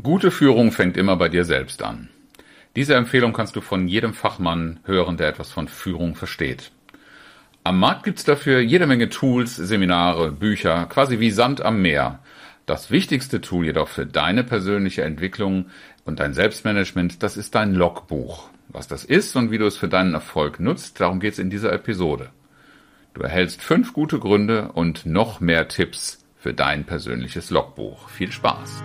Gute Führung fängt immer bei dir selbst an. Diese Empfehlung kannst du von jedem Fachmann hören, der etwas von Führung versteht. Am Markt gibt's dafür jede Menge Tools, Seminare, Bücher, quasi wie Sand am Meer. Das wichtigste Tool jedoch für deine persönliche Entwicklung und dein Selbstmanagement, das ist dein Logbuch. Was das ist und wie du es für deinen Erfolg nutzt, darum geht's in dieser Episode. Du erhältst fünf gute Gründe und noch mehr Tipps für dein persönliches Logbuch. Viel Spaß!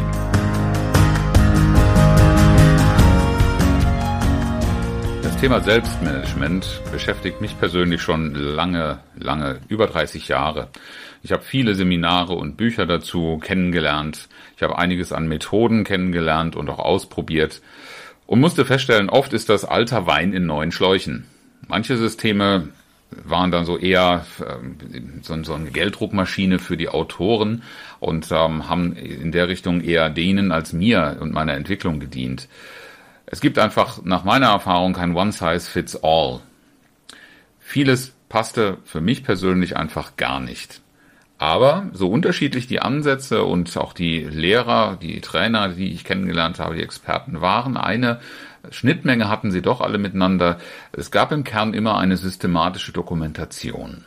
Thema Selbstmanagement beschäftigt mich persönlich schon lange, lange, über 30 Jahre. Ich habe viele Seminare und Bücher dazu kennengelernt. Ich habe einiges an Methoden kennengelernt und auch ausprobiert und musste feststellen, oft ist das alter Wein in neuen Schläuchen. Manche Systeme waren dann so eher ähm, so, eine Gelddruckmaschine für die Autoren und ähm, haben in der Richtung eher denen als mir und meiner Entwicklung gedient. Es gibt einfach nach meiner Erfahrung kein One-Size-Fits-All. Vieles passte für mich persönlich einfach gar nicht. Aber so unterschiedlich die Ansätze und auch die Lehrer, die Trainer, die ich kennengelernt habe, die Experten waren, eine Schnittmenge hatten sie doch alle miteinander. Es gab im Kern immer eine systematische Dokumentation.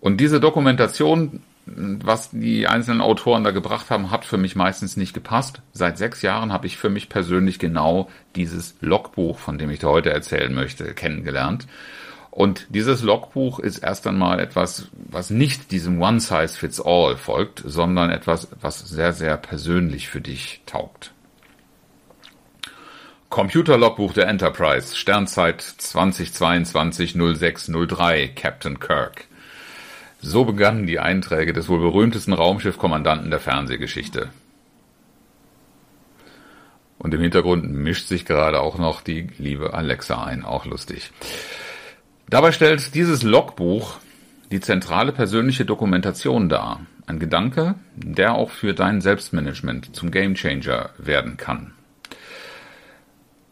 Und diese Dokumentation, was die einzelnen Autoren da gebracht haben, hat für mich meistens nicht gepasst. Seit sechs Jahren habe ich für mich persönlich genau dieses Logbuch, von dem ich da heute erzählen möchte, kennengelernt. Und dieses Logbuch ist erst einmal etwas, was nicht diesem One Size Fits All folgt, sondern etwas, was sehr, sehr persönlich für dich taugt. Computerlogbuch der Enterprise, Sternzeit 2022 0603, Captain Kirk. So begannen die Einträge des wohl berühmtesten Raumschiffkommandanten der Fernsehgeschichte. Und im Hintergrund mischt sich gerade auch noch die liebe Alexa ein, auch lustig. Dabei stellt dieses Logbuch die zentrale persönliche Dokumentation dar. Ein Gedanke, der auch für dein Selbstmanagement zum Gamechanger werden kann.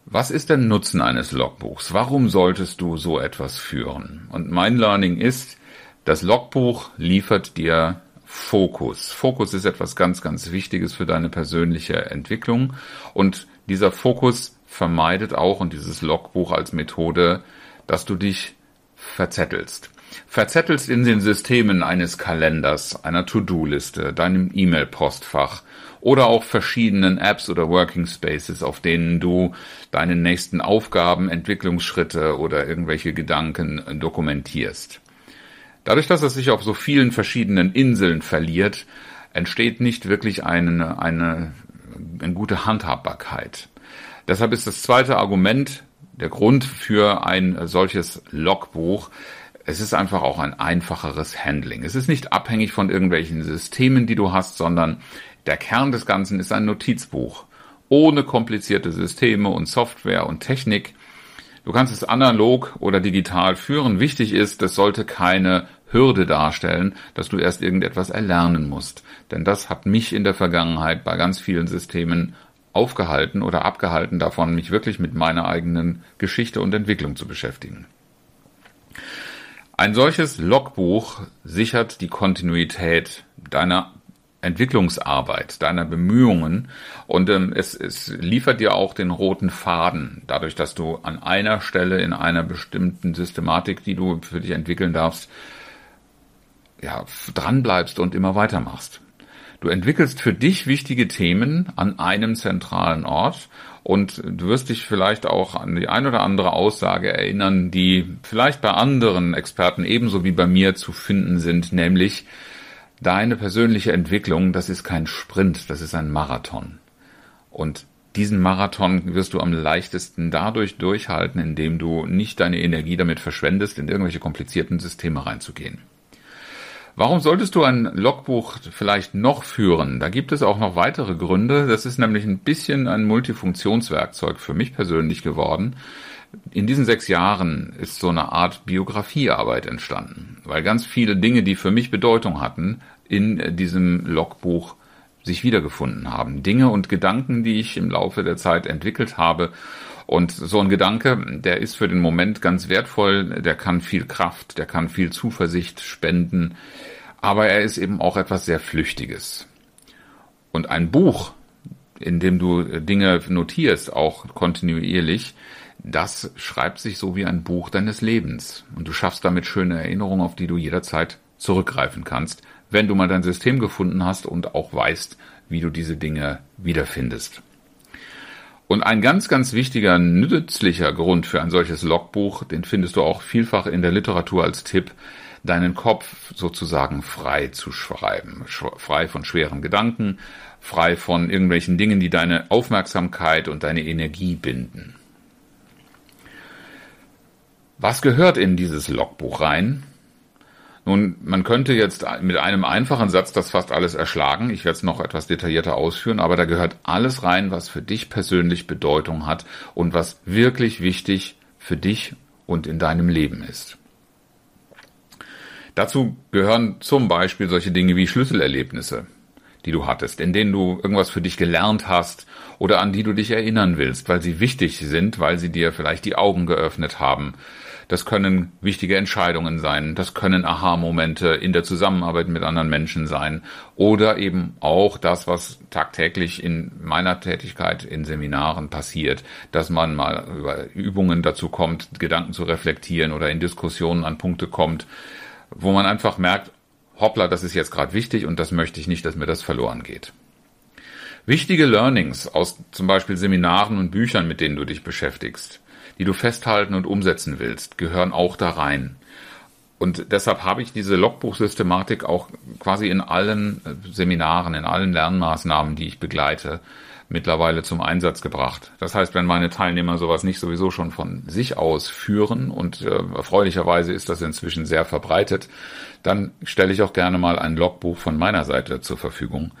Was ist der Nutzen eines Logbuchs? Warum solltest du so etwas führen? Und mein Learning ist, das Logbuch liefert dir Fokus. Fokus ist etwas ganz, ganz Wichtiges für deine persönliche Entwicklung. Und dieser Fokus vermeidet auch, und dieses Logbuch als Methode, dass du dich verzettelst. Verzettelst in den Systemen eines Kalenders, einer To-Do-Liste, deinem E-Mail-Postfach oder auch verschiedenen Apps oder Working Spaces, auf denen du deine nächsten Aufgaben, Entwicklungsschritte oder irgendwelche Gedanken dokumentierst. Dadurch, dass es sich auf so vielen verschiedenen Inseln verliert, entsteht nicht wirklich eine, eine, eine gute Handhabbarkeit. Deshalb ist das zweite Argument der Grund für ein solches Logbuch. Es ist einfach auch ein einfacheres Handling. Es ist nicht abhängig von irgendwelchen Systemen, die du hast, sondern der Kern des Ganzen ist ein Notizbuch. Ohne komplizierte Systeme und Software und Technik. Du kannst es analog oder digital führen. Wichtig ist, es sollte keine Hürde darstellen, dass du erst irgendetwas erlernen musst. Denn das hat mich in der Vergangenheit bei ganz vielen Systemen aufgehalten oder abgehalten davon, mich wirklich mit meiner eigenen Geschichte und Entwicklung zu beschäftigen. Ein solches Logbuch sichert die Kontinuität deiner Entwicklungsarbeit, deiner Bemühungen und ähm, es, es liefert dir auch den roten Faden, dadurch, dass du an einer Stelle in einer bestimmten Systematik, die du für dich entwickeln darfst, ja, dranbleibst und immer weitermachst. Du entwickelst für dich wichtige Themen an einem zentralen Ort und du wirst dich vielleicht auch an die ein oder andere Aussage erinnern, die vielleicht bei anderen Experten ebenso wie bei mir zu finden sind, nämlich deine persönliche Entwicklung, das ist kein Sprint, das ist ein Marathon. Und diesen Marathon wirst du am leichtesten dadurch durchhalten, indem du nicht deine Energie damit verschwendest, in irgendwelche komplizierten Systeme reinzugehen. Warum solltest du ein Logbuch vielleicht noch führen? Da gibt es auch noch weitere Gründe. Das ist nämlich ein bisschen ein Multifunktionswerkzeug für mich persönlich geworden. in diesen sechs Jahren ist so eine Art Biografiearbeit entstanden, weil ganz viele Dinge, die für mich Bedeutung hatten, in diesem Logbuch sich wiedergefunden haben. Dinge und Gedanken, die ich im Laufe der Zeit entwickelt habe. Und so ein Gedanke, der ist für den Moment ganz wertvoll, der kann viel Kraft, der kann viel Zuversicht spenden, aber er ist eben auch etwas sehr Flüchtiges. Und ein Buch, in dem du Dinge notierst, auch kontinuierlich, das schreibt sich so wie ein Buch deines Lebens. Und du schaffst damit schöne Erinnerungen, auf die du jederzeit zurückgreifen kannst, wenn du mal dein System gefunden hast und auch weißt, wie du diese Dinge wiederfindest. Und ein ganz, ganz wichtiger, nützlicher Grund für ein solches Logbuch, den findest du auch vielfach in der Literatur als Tipp, deinen Kopf sozusagen frei zu schreiben. Frei von schweren Gedanken, frei von irgendwelchen Dingen, die deine Aufmerksamkeit und deine Energie binden. Was gehört in dieses Logbuch rein? Nun, man könnte jetzt mit einem einfachen Satz das fast alles erschlagen. Ich werde es noch etwas detaillierter ausführen, aber da gehört alles rein, was für dich persönlich Bedeutung hat und was wirklich wichtig für dich und in deinem Leben ist. Dazu gehören zum Beispiel solche Dinge wie Schlüsselerlebnisse, die du hattest, in denen du irgendwas für dich gelernt hast oder an die du dich erinnern willst, weil sie wichtig sind, weil sie dir vielleicht die Augen geöffnet haben, das können wichtige Entscheidungen sein. Das können Aha-Momente in der Zusammenarbeit mit anderen Menschen sein. Oder eben auch das, was tagtäglich in meiner Tätigkeit in Seminaren passiert, dass man mal über Übungen dazu kommt, Gedanken zu reflektieren oder in Diskussionen an Punkte kommt, wo man einfach merkt, hoppla, das ist jetzt gerade wichtig und das möchte ich nicht, dass mir das verloren geht. Wichtige Learnings aus zum Beispiel Seminaren und Büchern, mit denen du dich beschäftigst, die du festhalten und umsetzen willst, gehören auch da rein. Und deshalb habe ich diese Logbuchsystematik auch quasi in allen äh, Seminaren, in allen Lernmaßnahmen, die ich begleite, mittlerweile zum Einsatz gebracht. Das heißt, wenn meine Teilnehmer sowas nicht sowieso schon von sich aus führen und äh, erfreulicherweise ist das inzwischen sehr verbreitet, dann stelle ich auch gerne mal ein Logbuch von meiner Seite zur Verfügung.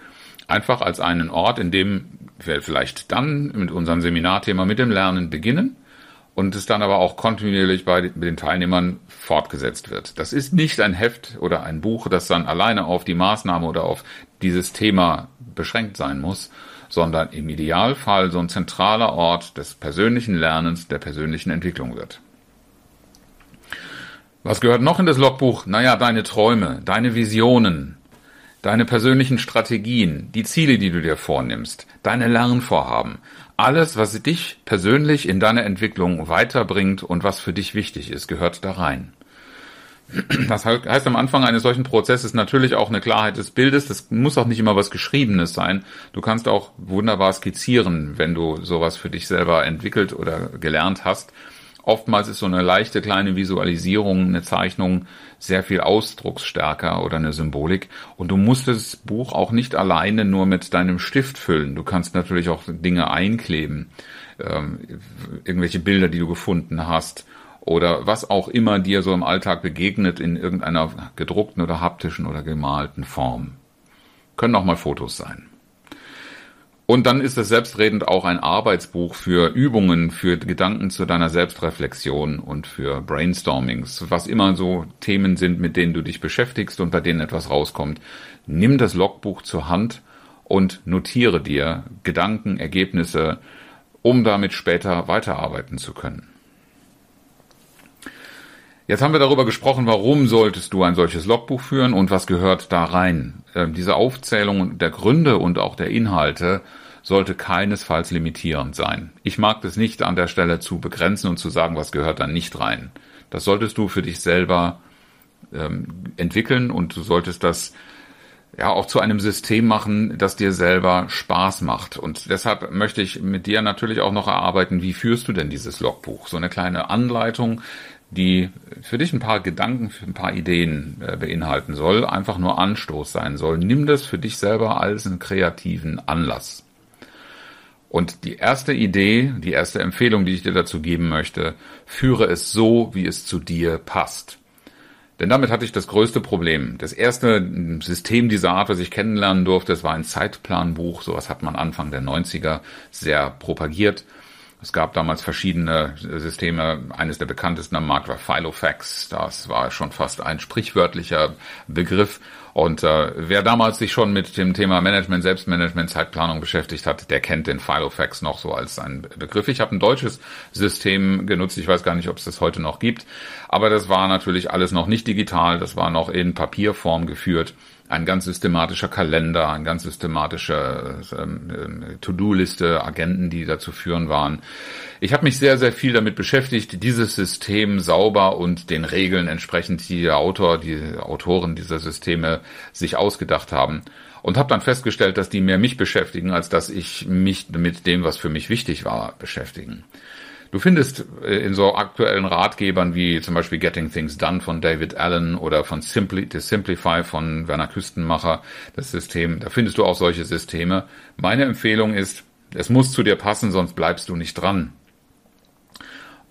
Einfach als einen Ort, in dem wir vielleicht dann mit unserem Seminarthema mit dem Lernen beginnen und es dann aber auch kontinuierlich bei den Teilnehmern fortgesetzt wird. Das ist nicht ein Heft oder ein Buch, das dann alleine auf die Maßnahme oder auf dieses Thema beschränkt sein muss, sondern im Idealfall so ein zentraler Ort des persönlichen Lernens, der persönlichen Entwicklung wird. Was gehört noch in das Logbuch? Naja, deine Träume, deine Visionen, deine persönlichen Strategien, die Ziele, die du dir vornimmst, deine Lernvorhaben, alles, was dich persönlich in deiner Entwicklung weiterbringt und was für dich wichtig ist, gehört da rein. Das heißt, am Anfang eines solchen Prozesses natürlich auch eine Klarheit des Bildes. Das muss auch nicht immer was Geschriebenes sein. Du kannst auch wunderbar skizzieren, wenn du sowas für dich selber entwickelt oder gelernt hast. Oftmals ist so eine leichte kleine Visualisierung, eine Zeichnung sehr viel ausdrucksstärker oder eine Symbolik. Und du musst das Buch auch nicht alleine nur mit deinem Stift füllen. Du kannst natürlich auch Dinge einkleben, ähm, irgendwelche Bilder, die du gefunden hast oder was auch immer dir so im Alltag begegnet in irgendeiner gedruckten oder haptischen oder gemalten Form. Können auch mal Fotos sein. Und dann ist es selbstredend auch ein Arbeitsbuch für Übungen, für Gedanken zu deiner Selbstreflexion und für Brainstormings, was immer so Themen sind, mit denen du dich beschäftigst und bei denen etwas rauskommt. Nimm das Logbuch zur Hand und notiere dir Gedanken, Ergebnisse, um damit später weiterarbeiten zu können. Jetzt haben wir darüber gesprochen, warum solltest du ein solches Logbuch führen und was gehört da rein. Äh, diese Aufzählung der Gründe und auch der Inhalte sollte keinesfalls limitierend sein. Ich mag das nicht an der Stelle zu begrenzen und zu sagen, was gehört da nicht rein. Das solltest du für dich selber ähm, entwickeln und du solltest das ja auch zu einem System machen, das dir selber Spaß macht. Und deshalb möchte ich mit dir natürlich auch noch erarbeiten, wie führst du denn dieses Logbuch? So eine kleine Anleitung, die für dich ein paar Gedanken, ein paar Ideen äh, beinhalten soll, einfach nur Anstoß sein soll. Nimm das für dich selber als einen kreativen Anlass. Und die erste Idee, die erste Empfehlung, die ich dir dazu geben möchte, führe es so, wie es zu dir passt. Denn damit hatte ich das größte Problem. Das erste System dieser Art, was ich kennenlernen durfte, das war ein Zeitplanbuch. Sowas hat man Anfang der 90er sehr propagiert. Es gab damals verschiedene Systeme. Eines der bekanntesten am Markt war Filofax. Das war schon fast ein sprichwörtlicher Begriff. Und äh, wer damals sich schon mit dem Thema Management, Selbstmanagement, Zeitplanung beschäftigt hat, der kennt den Filofax noch so als einen Begriff. Ich habe ein deutsches System genutzt. Ich weiß gar nicht, ob es das heute noch gibt. Aber das war natürlich alles noch nicht digital. Das war noch in Papierform geführt ein ganz systematischer Kalender, ein ganz systematische ähm, ähm, To-Do-Liste, Agenten, die dazu führen waren. Ich habe mich sehr, sehr viel damit beschäftigt, dieses System sauber und den Regeln entsprechend, die der Autor, die Autoren dieser Systeme sich ausgedacht haben. Und habe dann festgestellt, dass die mehr mich beschäftigen, als dass ich mich mit dem, was für mich wichtig war, beschäftigen. Du findest äh, in so aktuellen Ratgebern wie zum Beispiel Getting Things Done von David Allen oder von Simply, The Simplify von Werner Küstenmacher, das System, da findest du auch solche Systeme. Meine Empfehlung ist, es muss zu dir passen, sonst bleibst du nicht dran.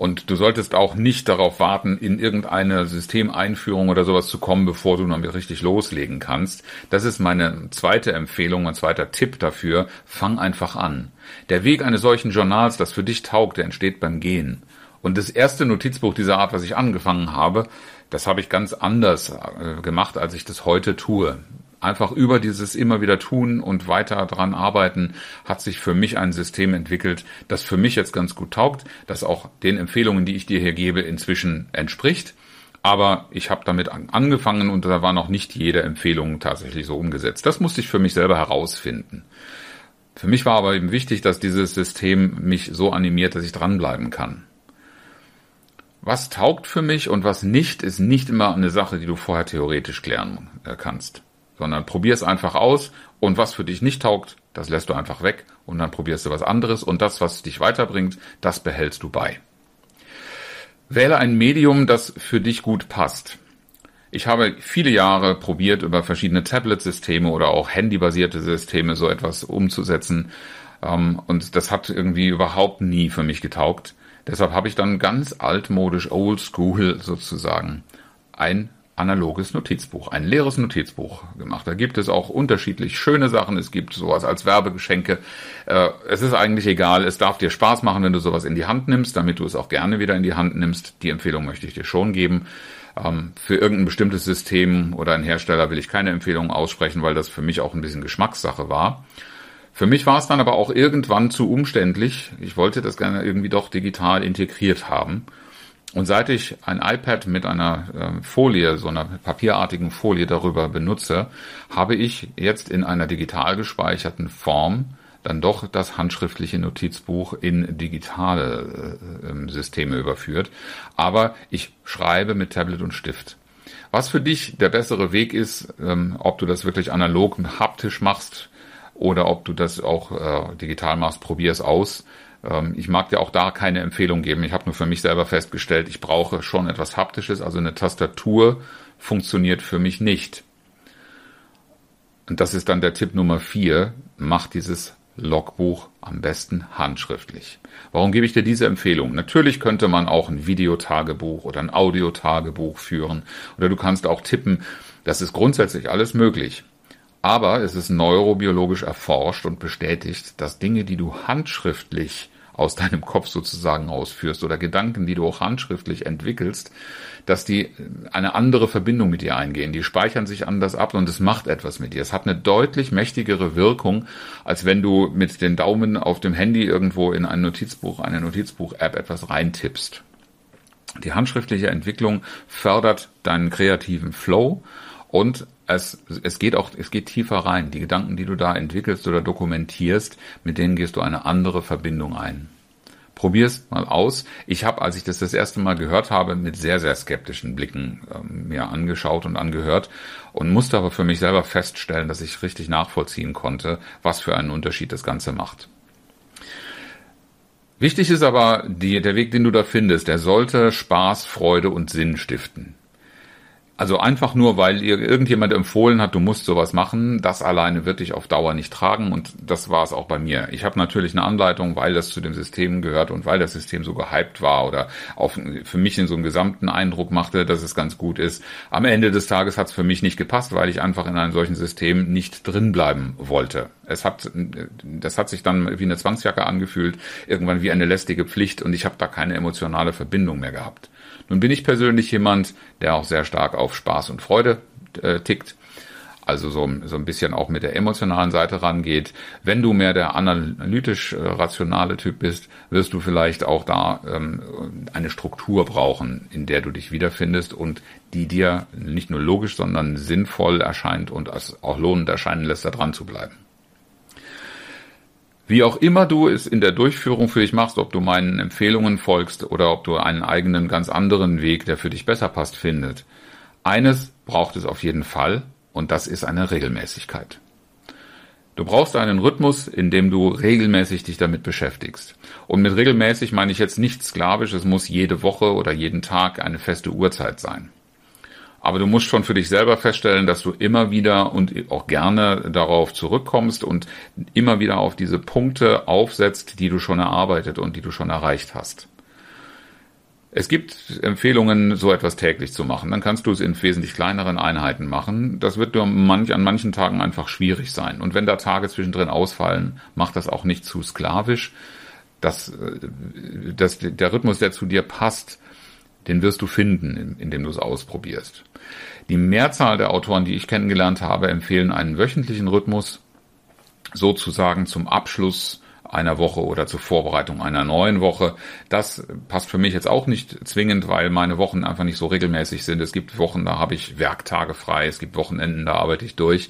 Und du solltest auch nicht darauf warten, in irgendeine Systemeinführung oder sowas zu kommen, bevor du damit richtig loslegen kannst. Das ist meine zweite Empfehlung, mein zweiter Tipp dafür. Fang einfach an. Der Weg eines solchen Journals, das für dich taugt, der entsteht beim Gehen. Und das erste Notizbuch dieser Art, was ich angefangen habe, das habe ich ganz anders äh, gemacht, als ich das heute tue einfach über dieses immer wieder tun und weiter dran arbeiten, hat sich für mich ein System entwickelt, das für mich jetzt ganz gut taugt, das auch den Empfehlungen, die ich dir hier gebe, inzwischen entspricht. Aber ich habe damit angefangen und da war noch nicht jede Empfehlung tatsächlich so umgesetzt. Das musste ich für mich selber herausfinden. Für mich war aber eben wichtig, dass dieses System mich so animiert, dass ich dranbleiben kann. Was taugt für mich und was nicht, ist nicht immer eine Sache, die du vorher theoretisch klären äh, kannst sondern probier es einfach aus und was für dich nicht taugt, das lässt du einfach weg und dann probierst du was anderes und das, was dich weiterbringt, das behältst du bei. Wähle ein Medium, das für dich gut passt. Ich habe viele Jahre probiert, über verschiedene Tablet-Systeme oder auch handybasierte Systeme so etwas umzusetzen. Ähm, und das hat irgendwie überhaupt nie für mich getaugt. Deshalb habe ich dann ganz altmodisch, oldschool sozusagen, ein analoges Notizbuch, ein leeres Notizbuch gemacht. Da gibt es auch unterschiedlich schöne Sachen. Es gibt sowas als Werbegeschenke. Äh, es ist eigentlich egal. Es darf dir Spaß machen, wenn du sowas in die Hand nimmst, damit du es auch gerne wieder in die Hand nimmst. Die Empfehlung möchte ich dir schon geben. Ähm, für irgendein bestimmtes System oder ein Hersteller will ich keine Empfehlung aussprechen, weil das für mich auch ein bisschen Geschmackssache war. Für mich war es dann aber auch irgendwann zu umständlich. Ich wollte das gerne irgendwie doch digital integriert haben. Und seit ich ein iPad mit einer äh, Folie, so einer papierartigen Folie darüber benutze, habe ich jetzt in einer digital gespeicherten Form dann doch das handschriftliche Notizbuch in digitale äh, Systeme überführt. Aber ich schreibe mit Tablet und Stift. Was für dich der bessere Weg ist, ähm, ob du das wirklich analog haptisch machst oder ob du das auch äh, digital machst, probier es aus. Ähm, ich mag dir auch da keine Empfehlung geben. Ich habe nur für mich selber festgestellt, ich brauche schon etwas Haptisches. Also eine Tastatur funktioniert für mich nicht. Und das ist dann der Tipp Nummer vier. Mach dieses Logbuch am besten handschriftlich. Warum gebe ich dir diese Empfehlung? Natürlich könnte man auch ein Videotagebuch oder ein Audiotagebuch führen oder du kannst auch tippen. Das ist grundsätzlich alles möglich. Aber es ist neurobiologisch erforscht und bestätigt, dass Dinge, die du handschriftlich aus deinem Kopf sozusagen ausführst oder Gedanken, die du auch handschriftlich entwickelst, dass die eine andere Verbindung mit dir eingehen. Die speichern sich anders ab und es macht etwas mit dir. Es hat eine deutlich mächtigere Wirkung, als wenn du mit den Daumen auf dem Handy irgendwo in ein Notizbuch, eine Notizbuch-App etwas reintippst. Die handschriftliche Entwicklung fördert deinen kreativen Flow und es, es geht auch, es geht tiefer rein. Die Gedanken, die du da entwickelst oder dokumentierst, mit denen gehst du eine andere Verbindung ein. Probier's mal aus. Ich habe, als ich das das erste Mal gehört habe, mit sehr, sehr skeptischen Blicken ähm, mir angeschaut und angehört und musste aber für mich selber feststellen, dass ich richtig nachvollziehen konnte, was für einen Unterschied das Ganze macht. Wichtig ist aber, die, der Weg, den du da findest, der sollte Spaß, Freude und Sinn stiften. Also einfach nur, weil ihr irgendjemand empfohlen hat, du musst sowas machen, das alleine wird dich auf Dauer nicht tragen und das war es auch bei mir. Ich habe natürlich eine Anleitung, weil das zu dem System gehört und weil das System so gehypt war oder auf, für mich in so einem gesamten Eindruck machte, dass es ganz gut ist. Am Ende des Tages hat es für mich nicht gepasst, weil ich einfach in einem solchen System nicht drin bleiben wollte. Es hat, das hat sich dann wie eine Zwangsjacke angefühlt, irgendwann wie eine lästige Pflicht und ich habe da keine emotionale Verbindung mehr gehabt. Nun bin ich persönlich jemand, der auch sehr stark auf Spaß und Freude äh, tickt. Also so, so ein bisschen auch mit der emotionalen Seite rangeht. Wenn du mehr der analytisch äh, rationale Typ bist, wirst du vielleicht auch da ähm, eine Struktur brauchen, in der du dich wiederfindest und die dir nicht nur logisch, sondern sinnvoll erscheint und als auch lohnend erscheinen lässt, da dran zu bleiben. Wie auch immer du es in der Durchführung für dich machst, ob du meinen Empfehlungen folgst oder ob du einen eigenen ganz anderen Weg, der für dich besser passt, findet. Eines braucht es auf jeden Fall und das ist eine Regelmäßigkeit. Du brauchst einen Rhythmus, in dem du regelmäßig dich damit beschäftigst. Und mit regelmäßig meine ich jetzt nicht sklavisch, es muss jede Woche oder jeden Tag eine feste Uhrzeit sein. Aber du musst schon für dich selber feststellen, dass du immer wieder und auch gerne darauf zurückkommst und immer wieder auf diese Punkte aufsetzt, die du schon erarbeitet und die du schon erreicht hast. Es gibt Empfehlungen, so etwas täglich zu machen. Dann kannst du es in wesentlich kleineren Einheiten machen. Das wird dir manch, an manchen Tagen einfach schwierig sein. Und wenn da Tage zwischendrin ausfallen, mach das auch nicht zu sklavisch. Das, äh, das, der Rhythmus, der zu dir passt, den wirst du finden, indem du es ausprobierst. Die Mehrzahl der Autoren, die ich kennengelernt habe, empfehlen einen wöchentlichen Rhythmus sozusagen zum Abschluss einer Woche oder zur Vorbereitung einer neuen Woche. Das passt für mich jetzt auch nicht zwingend, weil meine Wochen einfach nicht so regelmäßig sind. Es gibt Wochen, da habe ich Werktage frei, es gibt Wochenenden, da arbeite ich durch.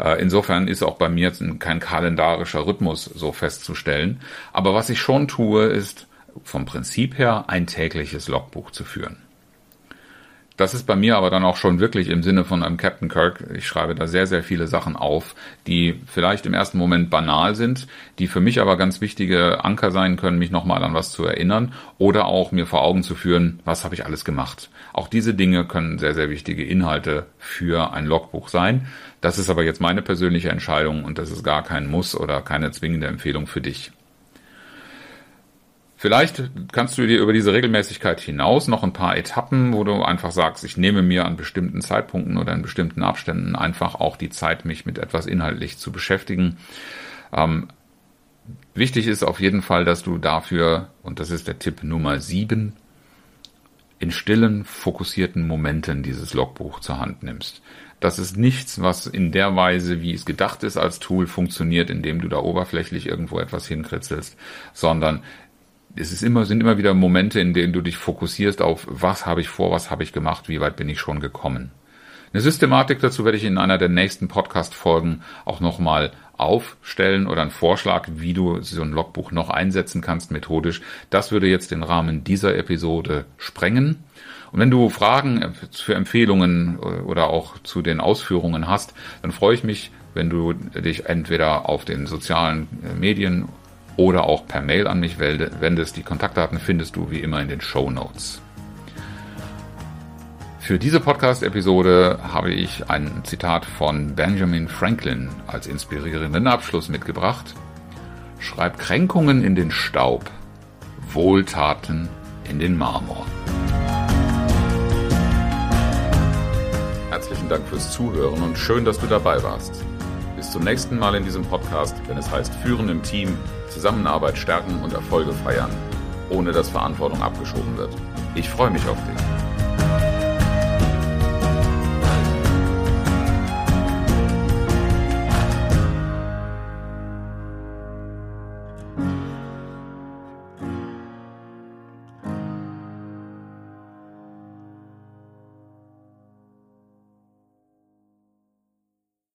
Äh, insofern ist auch bei mir jetzt kein kalendarischer Rhythmus so festzustellen. Aber was ich schon tue, ist vom Prinzip her ein tägliches Logbuch zu führen. Das ist bei mir aber dann auch schon wirklich im Sinne von einem Captain Kirk. Ich schreibe da sehr, sehr viele Sachen auf, die vielleicht im ersten Moment banal sind, die für mich aber ganz wichtige Anker sein können, mich nochmal an was zu erinnern oder auch mir vor Augen zu führen, was habe ich alles gemacht. Auch diese Dinge können sehr, sehr wichtige Inhalte für ein Logbuch sein. Das ist aber jetzt meine persönliche Entscheidung und das ist gar kein Muss oder keine zwingende Empfehlung für dich. Vielleicht kannst du dir über diese Regelmäßigkeit hinaus noch ein paar Etappen, wo du einfach sagst, ich nehme mir an bestimmten Zeitpunkten oder in bestimmten Abständen einfach auch die Zeit, mich mit etwas inhaltlich zu beschäftigen. Ähm, wichtig ist auf jeden Fall, dass du dafür, und das ist der Tipp Nummer sieben, in stillen, fokussierten Momenten dieses Logbuch zur Hand nimmst. Das ist nichts, was in der Weise, wie es gedacht ist als Tool, funktioniert, indem du da oberflächlich irgendwo etwas hinkritzelst, sondern es ist immer, sind immer wieder Momente, in denen du dich fokussierst auf, was habe ich vor, was habe ich gemacht, wie weit bin ich schon gekommen. Eine Systematik dazu werde ich in einer der nächsten Podcast-Folgen auch nochmal aufstellen oder einen Vorschlag, wie du so ein Logbuch noch einsetzen kannst methodisch. Das würde jetzt den Rahmen dieser Episode sprengen. Und wenn du Fragen für Empfehlungen oder auch zu den Ausführungen hast, dann freue ich mich, wenn du dich entweder auf den sozialen Medien oder auch per Mail an mich wendest. Die Kontaktdaten findest du wie immer in den Show Notes. Für diese Podcast-Episode habe ich ein Zitat von Benjamin Franklin als inspirierenden Abschluss mitgebracht. Schreib Kränkungen in den Staub, Wohltaten in den Marmor. Herzlichen Dank fürs Zuhören und schön, dass du dabei warst. Bis zum nächsten Mal in diesem Podcast, wenn es heißt Führen im Team, Zusammenarbeit stärken und Erfolge feiern, ohne dass Verantwortung abgeschoben wird. Ich freue mich auf dich.